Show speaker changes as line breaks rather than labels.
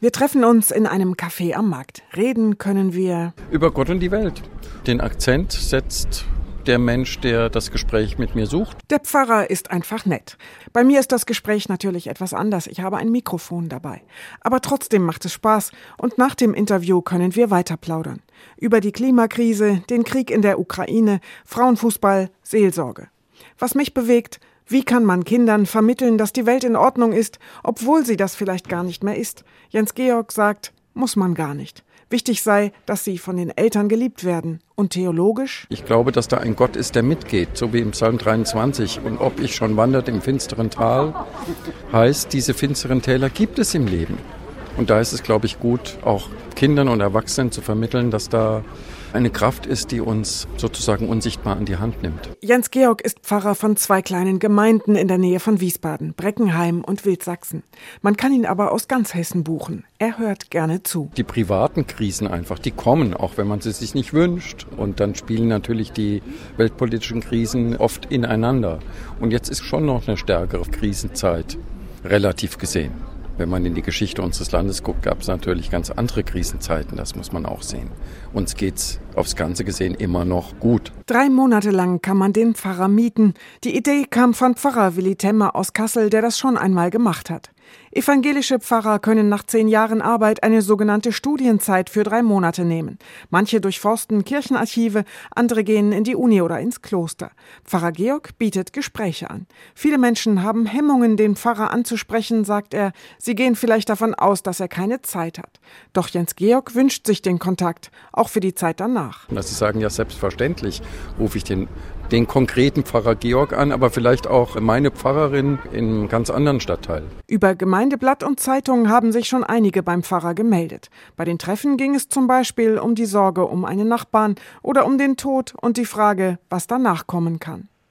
Wir treffen uns in einem Café am Markt. Reden können wir
über Gott und die Welt. Den Akzent setzt der Mensch, der das Gespräch mit mir sucht.
Der Pfarrer ist einfach nett. Bei mir ist das Gespräch natürlich etwas anders. Ich habe ein Mikrofon dabei. Aber trotzdem macht es Spaß und nach dem Interview können wir weiter plaudern. Über die Klimakrise, den Krieg in der Ukraine, Frauenfußball, Seelsorge. Was mich bewegt, wie kann man Kindern vermitteln, dass die Welt in Ordnung ist, obwohl sie das vielleicht gar nicht mehr ist? Jens Georg sagt, muss man gar nicht. Wichtig sei, dass sie von den Eltern geliebt werden. Und theologisch?
Ich glaube, dass da ein Gott ist, der mitgeht, so wie im Psalm 23. Und ob ich schon wandert im finsteren Tal, heißt, diese finsteren Täler gibt es im Leben. Und da ist es, glaube ich, gut, auch Kindern und Erwachsenen zu vermitteln, dass da eine Kraft ist, die uns sozusagen unsichtbar an die Hand nimmt.
Jens Georg ist Pfarrer von zwei kleinen Gemeinden in der Nähe von Wiesbaden, Breckenheim und Wildsachsen. Man kann ihn aber aus ganz Hessen buchen. Er hört gerne zu.
Die privaten Krisen einfach, die kommen, auch wenn man sie sich nicht wünscht. Und dann spielen natürlich die weltpolitischen Krisen oft ineinander. Und jetzt ist schon noch eine stärkere Krisenzeit, relativ gesehen. Wenn man in die Geschichte unseres Landes guckt, gab es natürlich ganz andere Krisenzeiten, das muss man auch sehen. Uns geht's aufs Ganze gesehen immer noch gut.
Drei Monate lang kann man den Pfarrer mieten. Die Idee kam von Pfarrer Willi Temmer aus Kassel, der das schon einmal gemacht hat. Evangelische Pfarrer können nach zehn Jahren Arbeit eine sogenannte Studienzeit für drei Monate nehmen. Manche durchforsten Kirchenarchive, andere gehen in die Uni oder ins Kloster. Pfarrer Georg bietet Gespräche an. Viele Menschen haben Hemmungen, den Pfarrer anzusprechen, sagt er. Sie gehen vielleicht davon aus, dass er keine Zeit hat. Doch Jens Georg wünscht sich den Kontakt, auch für die Zeit danach.
Sie sagen, ja, selbstverständlich rufe ich den den konkreten Pfarrer Georg an, aber vielleicht auch meine Pfarrerin in einem ganz anderen Stadtteil.
Über Gemeindeblatt und Zeitungen haben sich schon einige beim Pfarrer gemeldet. Bei den Treffen ging es zum Beispiel um die Sorge um einen Nachbarn oder um den Tod und die Frage, was danach kommen kann.